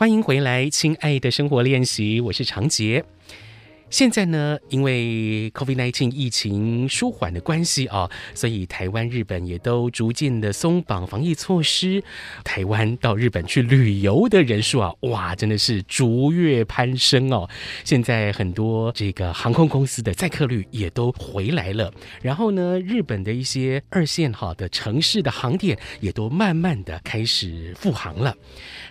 欢迎回来，亲爱的生活练习，我是长杰。现在呢，因为 COVID-19 疫情舒缓的关系啊，所以台湾、日本也都逐渐的松绑防疫措施。台湾到日本去旅游的人数啊，哇，真的是逐月攀升哦。现在很多这个航空公司的载客率也都回来了。然后呢，日本的一些二线好的城市的航点也都慢慢的开始复航了。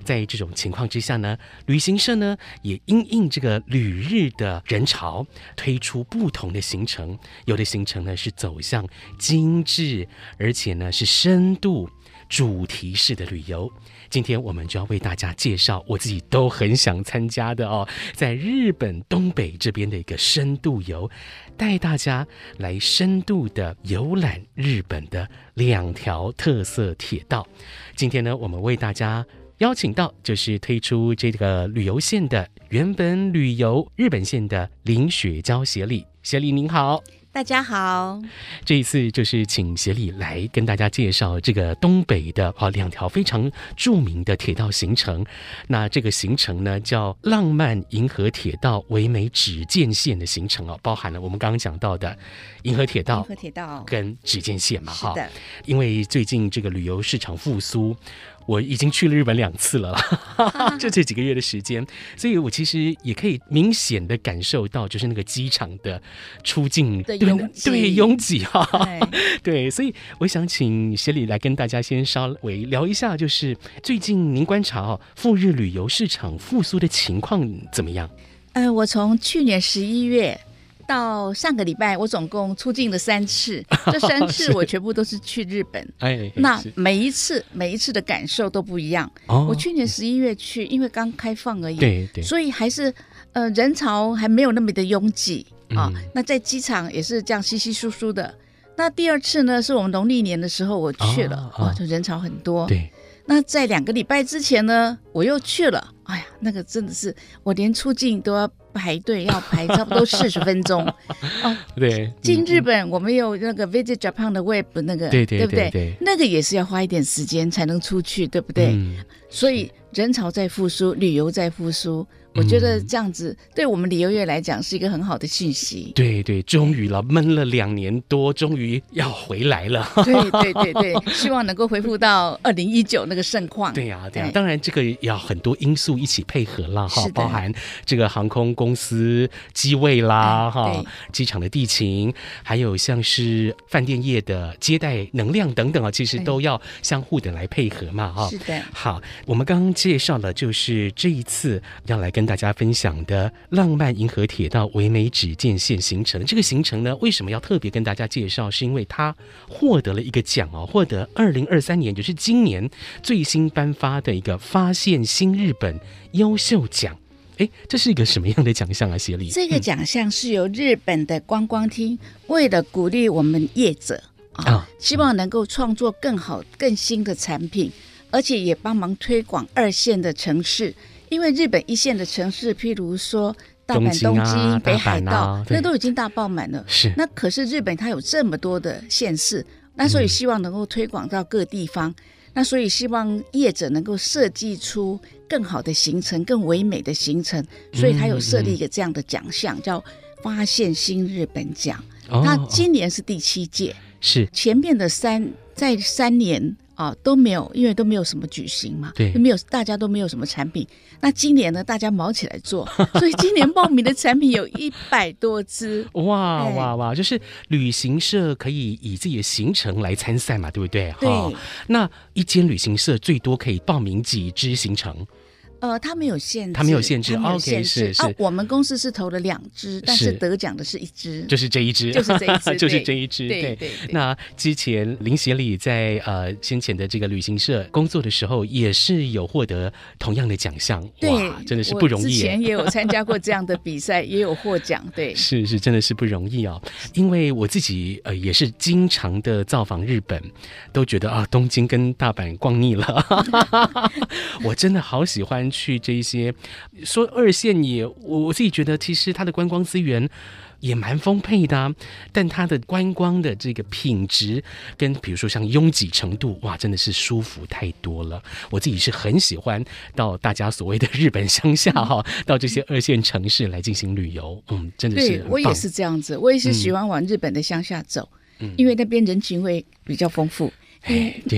在这种情况之下呢，旅行社呢也因应这个旅日的人潮推出不同的行程，有的行程呢是走向精致，而且呢是深度主题式的旅游。今天我们就要为大家介绍我自己都很想参加的哦，在日本东北这边的一个深度游，带大家来深度的游览日本的两条特色铁道。今天呢，我们为大家邀请到就是推出这个旅游线的原本旅游日本线的林雪娇协理，协理您好。大家好，这一次就是请协理来跟大家介绍这个东北的啊两条非常著名的铁道行程。那这个行程呢叫浪漫银河铁道唯美指见线的行程哦，包含了我们刚刚讲到的银河铁道、银河铁道跟指见线嘛哈。因为最近这个旅游市场复苏。我已经去了日本两次了，就这几个月的时间，所以我其实也可以明显的感受到，就是那个机场的出境的对拥挤哈，对，所以我想请协理来跟大家先稍微聊一下，就是最近您观察哦，赴日旅游市场复苏的情况怎么样？呃，我从去年十一月。到上个礼拜，我总共出境了三次，这三次我全部都是去日本。哎，那每一次每一次的感受都不一样。哦，我去年十一月去，因为刚开放而已，对对，所以还是呃人潮还没有那么的拥挤啊。那在机场也是这样稀稀疏疏的。那第二次呢，是我们农历年的时候我去了，哇，就人潮很多。对。那在两个礼拜之前呢，我又去了。哎呀，那个真的是我连出境都要排队，要排差不多四十分钟。哦，对，进日本我们有那个 Visit Japan 的 Web 那个，对对对，对不对？那个也是要花一点时间才能出去，对不对？嗯，所以人潮在复苏，旅游在复苏。我觉得这样子对我们旅游业来讲是一个很好的讯息。对对，终于了，闷了两年多，终于要回来了。对对对对，希望能够恢复到二零一九那个盛况。对呀对呀，当然这个要很多因素一起配合了哈，包含这个航空公司机位啦哈，机场的地勤，还有像是饭店业的接待能量等等啊，其实都要相互的来配合嘛哈。是的。好，我们刚刚介绍了，就是这一次要来跟大家分享的浪漫银河铁道唯美指见线行程，这个行程呢，为什么要特别跟大家介绍？是因为它获得了一个奖哦，获得二零二三年，就是今年最新颁发的一个发现新日本优秀奖。哎，这是一个什么样的奖项啊？协理，这个奖项是由日本的观光厅为了鼓励我们业者啊，希望能够创作更好、更新的产品，而且也帮忙推广二线的城市。因为日本一线的城市，譬如说大阪、东京、啊、北海道，啊、那都已经大爆满了。是，那可是日本它有这么多的县市，那所以希望能够推广到各地方。嗯、那所以希望业者能够设计出更好的行程、更唯美的行程。所以他有设立一个这样的奖项，嗯、叫“发现新日本奖”。哦。那、今年是第七届，是前面的三在三年。啊，都没有，因为都没有什么举行嘛，对，都没有，大家都没有什么产品。那今年呢，大家忙起来做，所以今年报名的产品有一百多支。哇哇哇！就是旅行社可以以自己的行程来参赛嘛，对不对？对。那一间旅行社最多可以报名几支行程？呃，他没有限制，他没有限制，OK，是是。我们公司是投了两支，但是得奖的是一支，就是这一支，就是这一支，就是这一支。对对。那之前林协理在呃先前的这个旅行社工作的时候，也是有获得同样的奖项，对，真的是不容易。之前也有参加过 这样的比赛，也有获奖，对。是是，真的是不容易哦。因为我自己呃也是经常的造访日本，都觉得啊东京跟大阪逛腻了，我真的好喜欢。欢去这一些。说二线也，我我自己觉得其实它的观光资源。也蛮丰沛的啊，但它的观光的这个品质跟比如说像拥挤程度，哇，真的是舒服太多了。我自己是很喜欢到大家所谓的日本乡下哈，到这些二线城市来进行旅游，嗯，真的是。对，我也是这样子，我也是喜欢往日本的乡下走，嗯，因为那边人情味比较丰富。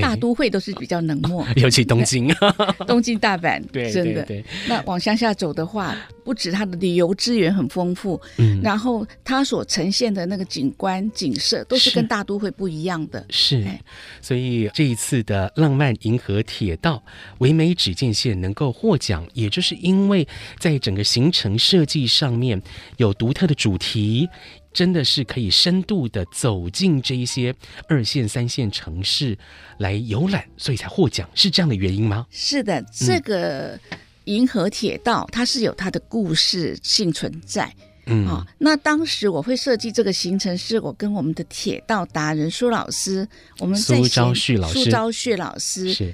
大都会都是比较冷漠，尤其东京、东京、大阪，对，真的。那往乡下走的话，不止它的旅游资源很丰富，嗯，然后它所呈现的那个景观景色都是跟大都会不一样的。是，所以这一次的浪漫银河铁道唯美只见线能够获奖，也就是因为在整个行程设计上面有独特的主题。真的是可以深度的走进这一些二线、三线城市来游览，所以才获奖，是这样的原因吗？是的，这个银河铁道它是有它的故事性存在。嗯，啊、哦，那当时我会设计这个行程，是我跟我们的铁道达人苏老师，我们在苏昭旭老师，苏昭旭老师是。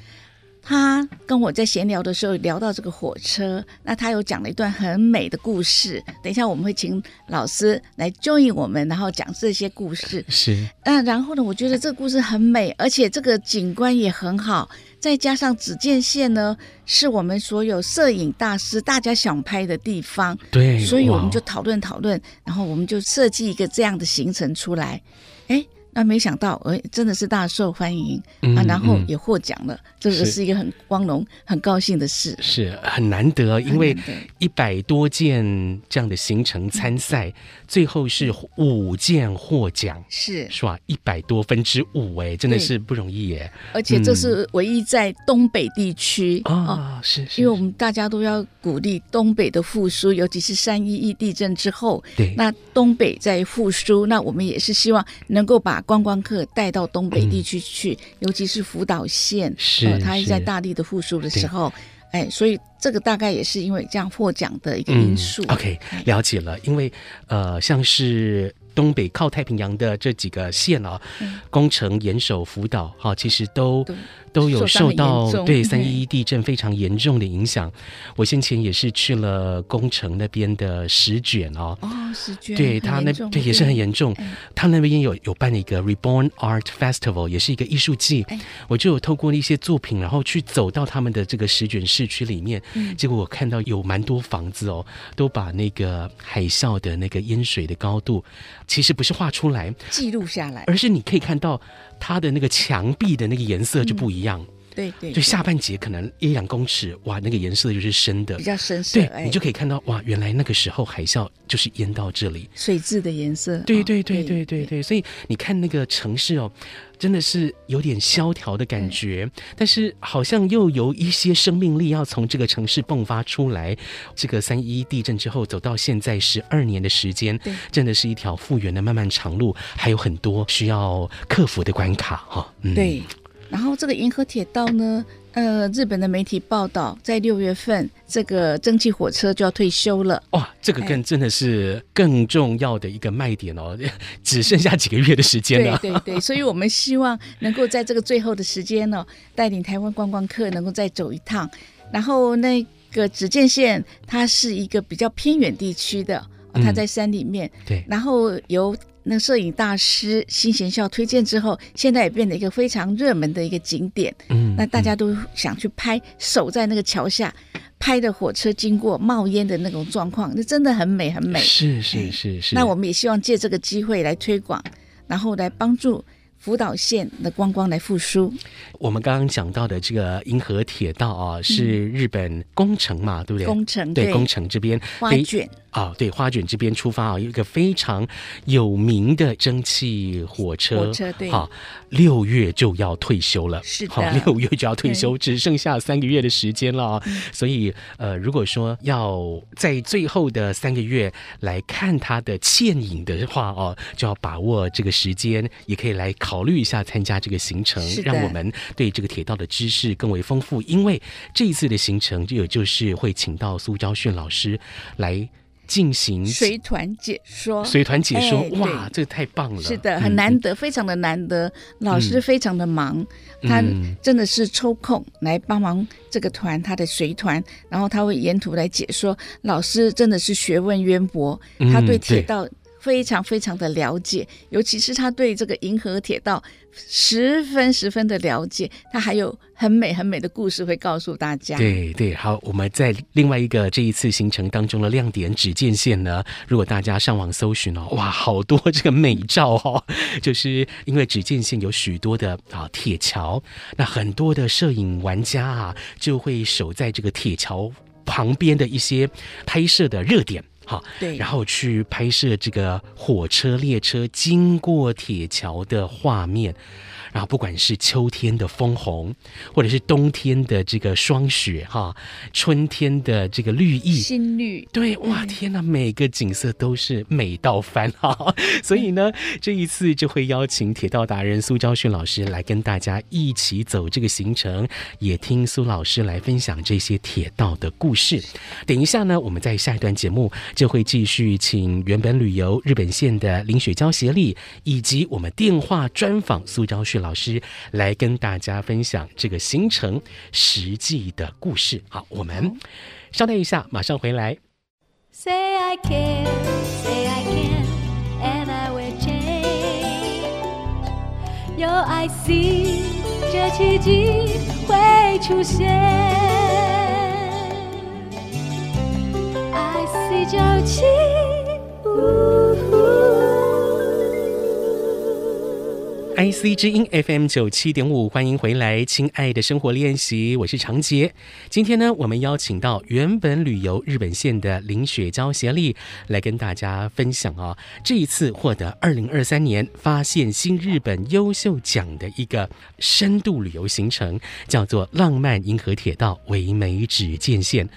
他跟我在闲聊的时候聊到这个火车，那他有讲了一段很美的故事。等一下我们会请老师来 join 我们，然后讲这些故事。是，那，然后呢，我觉得这个故事很美，而且这个景观也很好，再加上只见线呢，是我们所有摄影大师大家想拍的地方。对，所以我们就讨论讨论，然后我们就设计一个这样的行程出来。哎。那没想到，哎，真的是大受欢迎、嗯、啊！然后也获奖了、嗯，这个是一个很光荣、很高兴的事，是很难得，因为一百多件这样的行程参赛，最后是五件获奖，是是吧？一百多分之五，哎，真的是不容易耶！而且这是唯一在东北地区啊、嗯哦，是，是，因为我们大家都要鼓励东北的复苏，尤其是三一一地震之后，对，那东北在复苏，那我们也是希望能够把。观光客带到东北地区去，嗯，尤其是福岛县，是，呃，它在大力的复苏的时候，哎，所以这个大概也是因为这样获奖的一个因素。嗯、OK，了解了，因为呃，像是。东北靠太平洋的这几个县啊，宫城、岩手、福岛，哈，其实都都有受到对 三一一地震非常严重的影响。我先前也是去了宫城那边的石卷哦，哦，石卷，对他那对也是很严重。他那边也有有办了一个 Reborn Art Festival，也是一个艺术季。我就有透过一些作品，然后去走到他们的这个石卷市区里面，结果我看到有蛮多房子哦，都把那个海啸的那个淹水的高度。其实不是画出来记录下来，而是你可以看到它的那个墙壁的那个颜色就不一样。嗯、对对，就下半截可能一两公尺，哇，那个颜色就是深的，比较深色。对，你就可以看到哇，原来那个时候海啸就是淹到这里，水质的颜色。对对对对对对，所以你看那个城市哦。真的是有点萧条的感觉，但是好像又有一些生命力要从这个城市迸发出来。这个三一地震之后走到现在十二年的时间，真的是一条复原的漫漫长路，还有很多需要克服的关卡哈。嗯，对。然后这个银河铁道呢？呃，日本的媒体报道，在六月份，这个蒸汽火车就要退休了。哇，这个更真的是更重要的一个卖点哦，哎、只剩下几个月的时间了。对对对，所以我们希望能够在这个最后的时间呢，带领台湾观光客能够再走一趟。然后那个只见线，它是一个比较偏远地区的，它在山里面。嗯、对，然后由。那摄影大师新贤孝推荐之后，现在也变得一个非常热门的一个景点。嗯，那大家都想去拍，守在那个桥下拍的火车经过冒烟的那种状况，那真的很美，很美。是是是是。那我们也希望借这个机会来推广，然后来帮助。福岛县的观光来复苏。我们刚刚讲到的这个银河铁道啊，是日本工程嘛，对不对？工程对工程这边花卷啊，对花卷这边出发啊，有一个非常有名的蒸汽火车。火车对，好，六月就要退休了，是的，好，六月就要退休，只剩下三个月的时间了啊。所以呃，如果说要在最后的三个月来看它的倩影的话哦，就要把握这个时间，也可以来。考虑一下参加这个行程，让我们对这个铁道的知识更为丰富。因为这一次的行程，就有就是会请到苏昭训老师来进行随团解说，随团解说，哎、哇，这个太棒了！是的，很难得，嗯、非常的难得。老师非常的忙，嗯、他真的是抽空来帮忙这个团，他的随团，然后他会沿途来解说。老师真的是学问渊博，他对铁道非常非常的了解，尤其是他对这个银河铁道。十分十分的了解，他还有很美很美的故事会告诉大家。对对，好，我们在另外一个这一次行程当中的亮点——只见线呢，如果大家上网搜寻哦，哇，好多这个美照哦，就是因为只见线有许多的啊铁桥，那很多的摄影玩家啊就会守在这个铁桥旁边的一些拍摄的热点。好，对，然后去拍摄这个火车列车经过铁桥的画面。然后不管是秋天的枫红，或者是冬天的这个霜雪，哈，春天的这个绿意，新绿，对，哇，天哪，每个景色都是美到翻哈。所以呢，这一次就会邀请铁道达人苏昭训老师来跟大家一起走这个行程，也听苏老师来分享这些铁道的故事。等一下呢，我们在下一段节目就会继续请原本旅游日本线的林雪娇协力，以及我们电话专访苏昭旭老师。来跟大家分享这个行程实际的故事。好，我们稍待一下，马上回来。Say I can, say I can, and I will change. 有 I see，这奇迹会出现。IC 之音 FM 九七点五，欢迎回来，亲爱的生活练习，我是长杰。今天呢，我们邀请到原本旅游日本线的林雪娇协力来跟大家分享啊、哦，这一次获得二零二三年发现新日本优秀奖的一个深度旅游行程，叫做浪漫银河铁道唯美指剑线。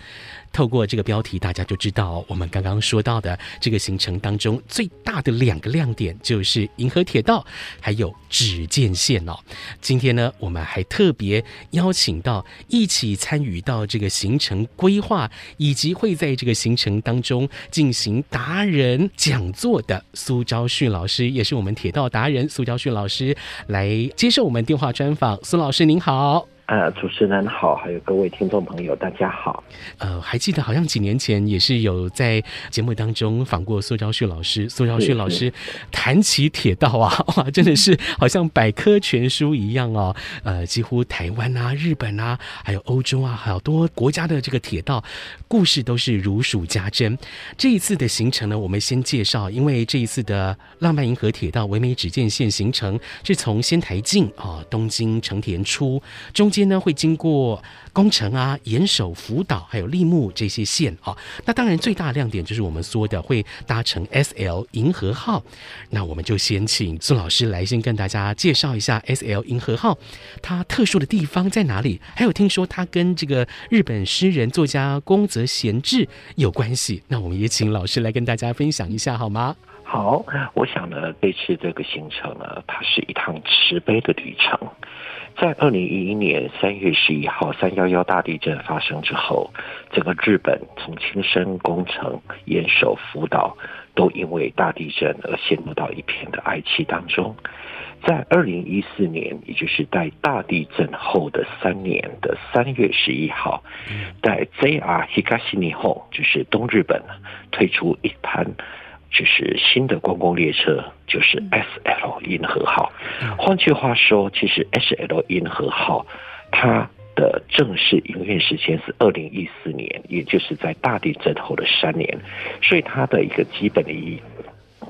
透过这个标题，大家就知道我们刚刚说到的这个行程当中最大的两个亮点就是银河铁道，还有指剑线哦。今天呢，我们还特别邀请到一起参与到这个行程规划，以及会在这个行程当中进行达人讲座的苏昭旭老师，也是我们铁道达人苏昭旭老师来接受我们电话专访。苏老师您好。呃，主持人好，还有各位听众朋友，大家好。呃，还记得好像几年前也是有在节目当中访过苏昭旭老师，苏昭旭老师谈起铁道啊，哇，真的是好像百科全书一样哦。呃，几乎台湾啊、日本啊，还有欧洲啊，好多国家的这个铁道故事都是如数家珍。这一次的行程呢，我们先介绍，因为这一次的浪漫银河铁道唯美指见线行程是从仙台进啊，东京成田出，中间。呢会经过工程啊、岩手、福岛还有立木这些线啊。那当然最大亮点就是我们说的会搭乘 SL 银河号。那我们就先请苏老师来先跟大家介绍一下 SL 银河号，它特殊的地方在哪里？还有听说它跟这个日本诗人作家宫泽贤治有关系。那我们也请老师来跟大家分享一下好吗？好，我想呢，这次这个行程呢，它是一趟慈悲的旅程。在二零一一年三月十一号三幺幺大地震发生之后，整个日本从青森、宫城、岩手、福岛，都因为大地震而陷入到一片的哀戚当中。在二零一四年，也就是在大地震后的三年的三月十一号，在 JR Higashi Nihon，就是东日本推出一班。就是新的观光列车，就是 S L 银河号。换句话说，其实 S L 银河号它的正式营运时间是二零一四年，也就是在大地震后的三年，所以它的一个基本的意义。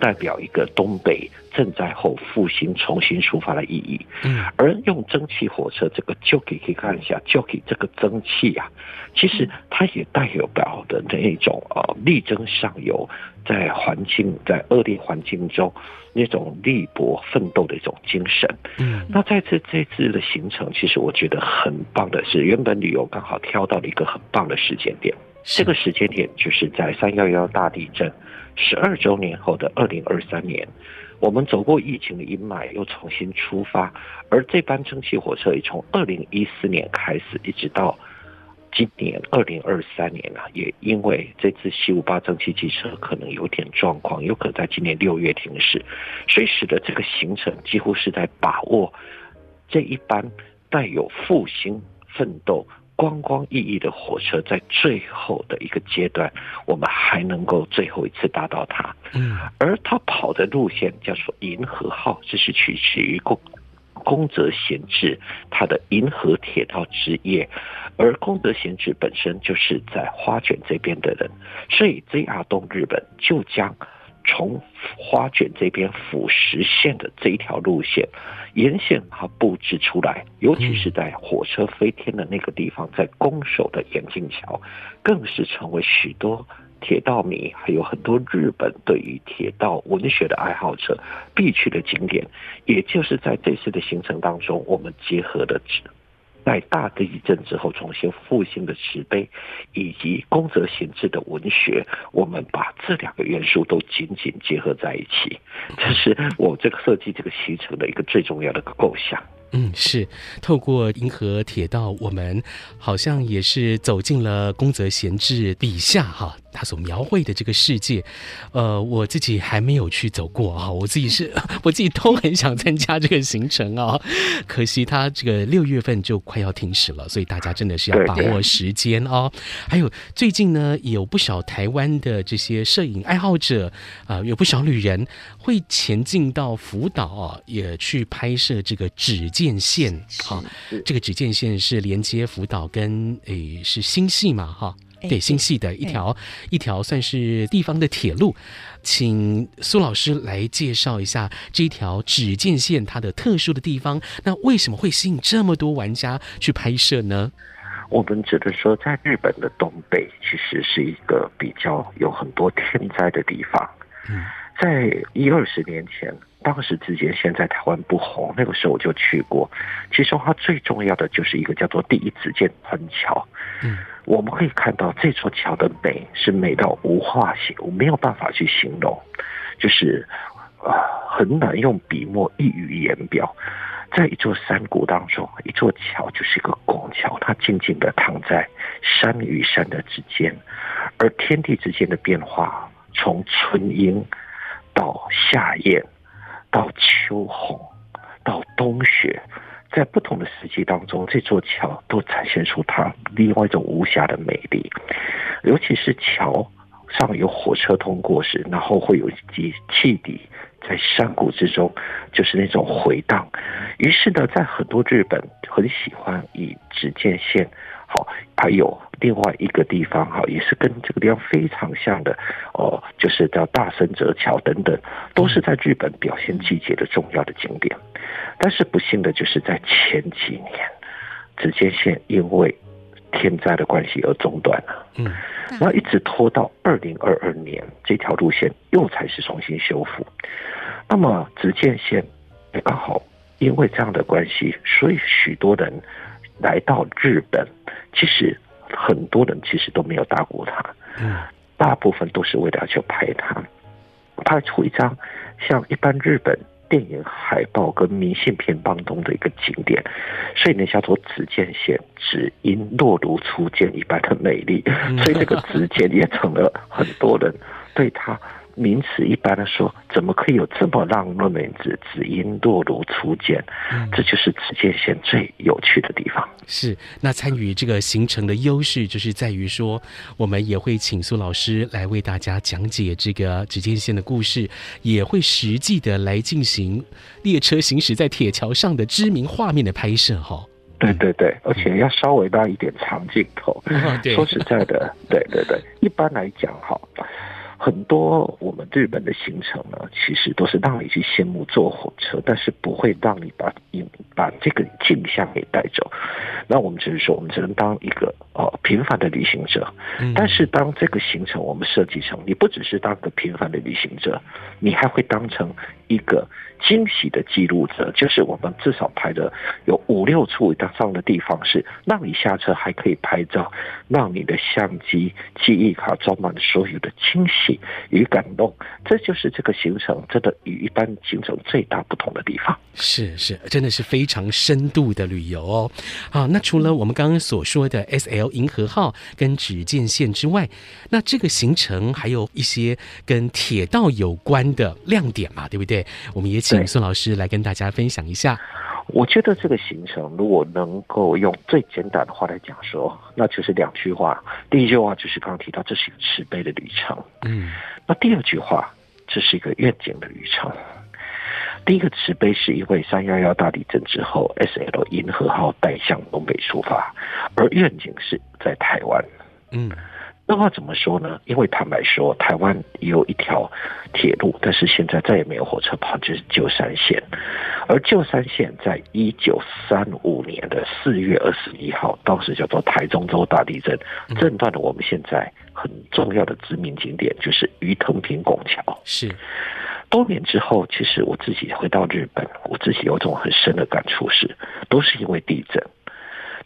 代表一个东北震灾后复兴、重新出发的意义。嗯，而用蒸汽火车这个 Jockey 可以看一下 Jockey 这个蒸汽啊，其实它也带有表的那一种呃力争上游，在环境在恶劣环境中那种力搏奋斗的一种精神。嗯，那在这这次的行程，其实我觉得很棒的是，原本旅游刚好挑到了一个很棒的时间点，这个时间点就是在三幺幺大地震。十二周年后的二零二三年，我们走过疫情的阴霾，又重新出发。而这班蒸汽火车也从二零一四年开始，一直到今年二零二三年啊，也因为这次七五八蒸汽机车可能有点状况，有可能在今年六月停驶，所以使得这个行程几乎是在把握这一班带有复兴奋斗。观光熠熠的火车，在最后的一个阶段，我们还能够最后一次搭到它。嗯，而它跑的路线叫做银河号，这是取自于公宫泽贤治他的银河铁道之夜，而宫泽贤治本身就是在花卷这边的人，所以 JR 东日本就将。从花卷这边辅实线的这一条路线沿线，它布置出来，尤其是在火车飞天的那个地方，在攻守的眼镜桥，更是成为许多铁道迷，还有很多日本对于铁道文学的爱好者必去的景点。也就是在这次的行程当中，我们结合的。在大地震之后重新复兴的石碑，以及宫泽贤治的文学，我们把这两个元素都紧紧结合在一起，这是我这个设计这个行程的一个最重要的一个构想。嗯，是透过银河铁道，我们好像也是走进了宫泽贤治笔下哈，他所描绘的这个世界。呃，我自己还没有去走过啊，我自己是 我自己都很想参加这个行程啊，可惜他这个六月份就快要停驶了，所以大家真的是要把握时间哦。还有最近呢，有不少台湾的这些摄影爱好者啊、呃，有不少旅人会前进到福岛啊，也去拍摄这个指见线哈，这个指见线是连接福岛跟诶是新潟嘛哈，对新系的一条一条算是地方的铁路，请苏老师来介绍一下这条只见线它的特殊的地方。那为什么会吸引这么多玩家去拍摄呢？我们只能说，在日本的东北其实是一个比较有很多天灾的地方。嗯，在一二十年前。当时之间，现在台湾不红，那个时候我就去过。其中它最重要的就是一个叫做第一次见宽桥。嗯，我们可以看到这座桥的美是美到无话形，我没有办法去形容，就是啊、呃，很难用笔墨一语言表。在一座山谷当中，一座桥就是一个拱桥，它静静地躺在山与山的之间，而天地之间的变化，从春阴到夏雁。到秋红，到冬雪，在不同的时期当中，这座桥都展现出它另外一种无瑕的美丽。尤其是桥上有火车通过时，然后会有一级汽笛在山谷之中，就是那种回荡。于是呢，在很多日本很喜欢以直见线。好，还有另外一个地方，哈，也是跟这个地方非常像的，哦，就是叫大森泽桥等等，都是在日本表现季节的重要的景点。但是不幸的就是在前几年，只见线因为天灾的关系而中断了，嗯，然后一直拖到二零二二年，这条路线又才是重新修复。那么只见线也刚好因为这样的关系，所以许多人。来到日本，其实很多人其实都没有打过他，嗯，大部分都是为了要去拍他，拍出一张像一般日本电影海报跟明信片当中的一个景点，所以呢叫做只见线，只因若如初见一般的美丽，所以这个只见也成了很多人对它。名词一般的说，怎么可以有这么浪漫的名字？只因落如初见，这就是只见线最有趣的地方。是，那参与这个行程的优势，就是在于说，我们也会请苏老师来为大家讲解这个只见线的故事，也会实际的来进行列车行驶在铁桥上的知名画面的拍摄。哈，对对对，而且要稍微拉一点长镜头。说实在的，对对对，一般来讲，哈。很多我们日本的行程呢，其实都是让你去羡慕坐火车，但是不会让你把你把这个景象给带走。那我们只是说，我们只能当一个呃平凡的旅行者。但是当这个行程我们设计成，你不只是当个平凡的旅行者，你还会当成一个惊喜的记录者。就是我们至少拍的有五六处这样的地方，是让你下车还可以拍照，让你的相机记忆卡装满所有的惊喜。与感动，这就是这个行程真的与一般行程最大不同的地方。是是，真的是非常深度的旅游哦。好，那除了我们刚刚所说的 SL 银河号跟指见线之外，那这个行程还有一些跟铁道有关的亮点嘛，对不对？我们也请孙老师来跟大家分享一下。我觉得这个行程如果能够用最简短的话来讲说，那就是两句话。第一句话就是刚刚提到，这是一个慈悲的旅程。嗯，那第二句话，这是一个愿景的旅程。第一个慈悲是因为三幺幺大地震之后，SL 银河号带向东北出发，而愿景是在台湾。嗯。那话怎么说呢？因为坦白说，台湾有一条铁路，但是现在再也没有火车跑，就是旧山线。而旧山线在一九三五年的四月二十一号，当时叫做台中州大地震，震断了我们现在很重要的知名景点，就是鱼藤坪拱桥。是多年之后，其实我自己回到日本，我自己有种很深的感触是，都是因为地震，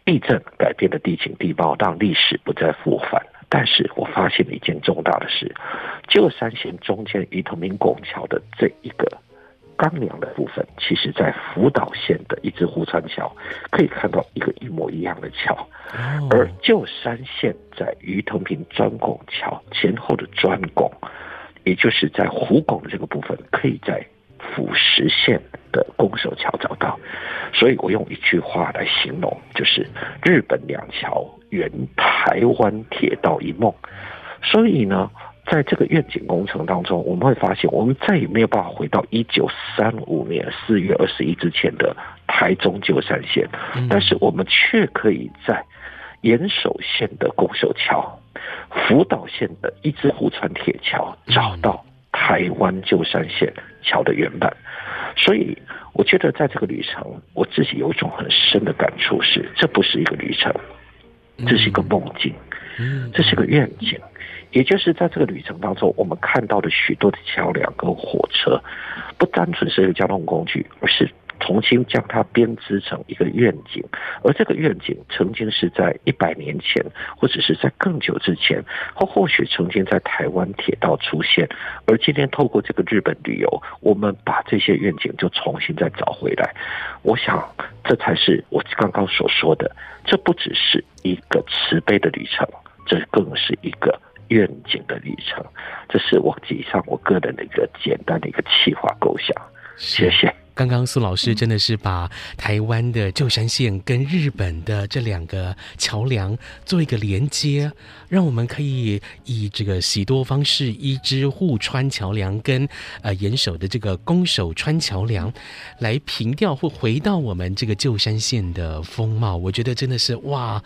地震改变了地形地貌，让历史不再复返。但是我发现了一件重大的事，旧山线中间鱼藤坪拱桥的这一个钢梁的部分，其实在福岛县的一支湖川桥可以看到一个一模一样的桥，而旧山线在鱼藤坪砖拱桥前后的砖拱，也就是在湖拱的这个部分，可以在富石线的拱手桥找到。所以我用一句话来形容，就是日本两桥圆台湾铁道一梦。所以呢，在这个愿景工程当中，我们会发现，我们再也没有办法回到一九三五年四月二十一之前的台中旧山线，但是我们却可以在岩手县的拱手桥、福岛县的一支湖川铁桥找到台湾旧山线桥的原版。所以，我觉得在这个旅程，我自己有一种很深的感触是：这不是一个旅程，这是一个梦境，这是个愿景。也就是在这个旅程当中，我们看到的许多的桥梁跟火车，不单纯是一个交通工具，而是。重新将它编织成一个愿景，而这个愿景曾经是在一百年前，或者是在更久之前，或或许曾经在台湾铁道出现，而今天透过这个日本旅游，我们把这些愿景就重新再找回来。我想，这才是我刚刚所说的，这不只是一个慈悲的旅程，这更是一个愿景的旅程。这是我以上我个人的一个简单的一个企划构想。谢谢。刚刚苏老师真的是把台湾的旧山线跟日本的这两个桥梁做一个连接，让我们可以以这个喜多方式一支户川桥梁跟呃岩手的这个宫守川桥梁来平调或回到我们这个旧山线的风貌，我觉得真的是哇，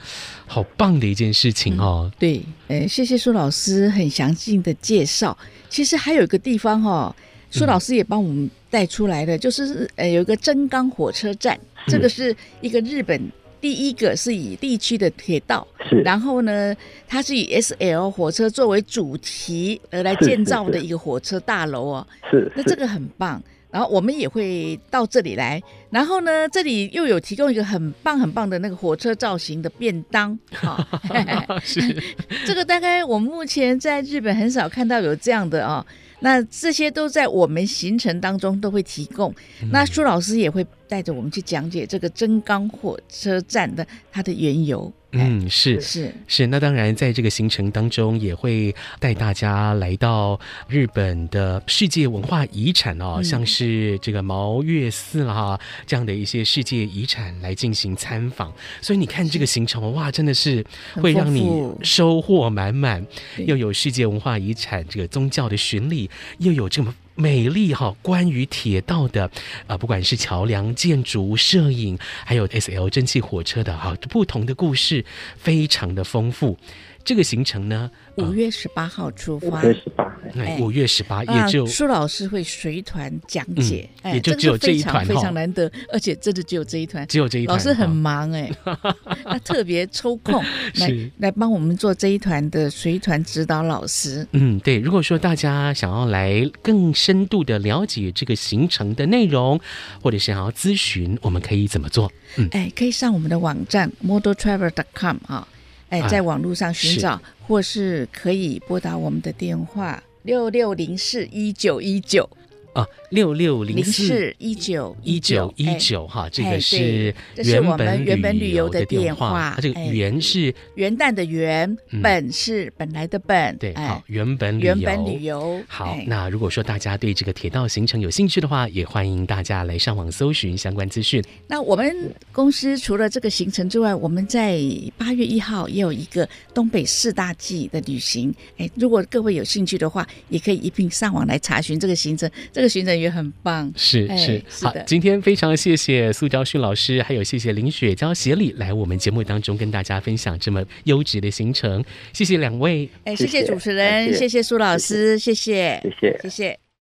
好棒的一件事情哦。嗯、对，呃，谢谢苏老师很详尽的介绍。其实还有一个地方哈、哦。苏老师也帮我们带出来的，就是呃有一个真冈火车站，这个是一个日本第一个是以地区的铁道，然后呢，它是以 SL 火车作为主题而来建造的一个火车大楼哦，是，那这个很棒。然后我们也会到这里来，然后呢，这里又有提供一个很棒很棒的那个火车造型的便当，哈、哦，是，这个大概我们目前在日本很少看到有这样的啊、哦。那这些都在我们行程当中都会提供，嗯、那苏老师也会带着我们去讲解这个真冈火车站的它的缘由。嗯，是是是，那当然在这个行程当中也会带大家来到日本的世界文化遗产哦，嗯、像是这个毛月寺啦哈，这样的一些世界遗产来进行参访。所以你看这个行程哇，真的是会让你收获满满，又有世界文化遗产这个宗教的巡礼，又有这么。美丽哈，关于铁道的啊，不管是桥梁、建筑、摄影，还有 SL 蒸汽火车的哈，不同的故事非常的丰富。这个行程呢，五月十八号出发。五月十八，哎，五月十八也就苏老师会随团讲解，也就只有这一团，非常难得，而且真的只有这一团，只有这一团。老师很忙哎，他特别抽空来来帮我们做这一团的随团指导老师。嗯，对。如果说大家想要来更深度的了解这个行程的内容，或者是想要咨询，我们可以怎么做？嗯，哎，可以上我们的网站 modeltravel.com 啊。哎，在网络上寻找，啊、是或是可以拨打我们的电话六六零四一九一九。啊，六六零四一九一九一九哈，这个是原本原本旅游的电话。它这个元是元旦的元，本是本来的本。对，好，原本原本旅游。好，那如果说大家对这个铁道行程有兴趣的话，也欢迎大家来上网搜寻相关资讯。那我们公司除了这个行程之外，我们在八月一号也有一个东北四大季的旅行。哎，如果各位有兴趣的话，也可以一并上网来查询这个行程。这个行程也很棒，是是，是好。今天非常谢谢苏昭旭老师，还有谢谢林雪娇协理来我们节目当中跟大家分享这么优质的行程，谢谢两位。哎，谢谢主持人，谢谢苏老师，谢谢，谢谢，谢谢。谢谢。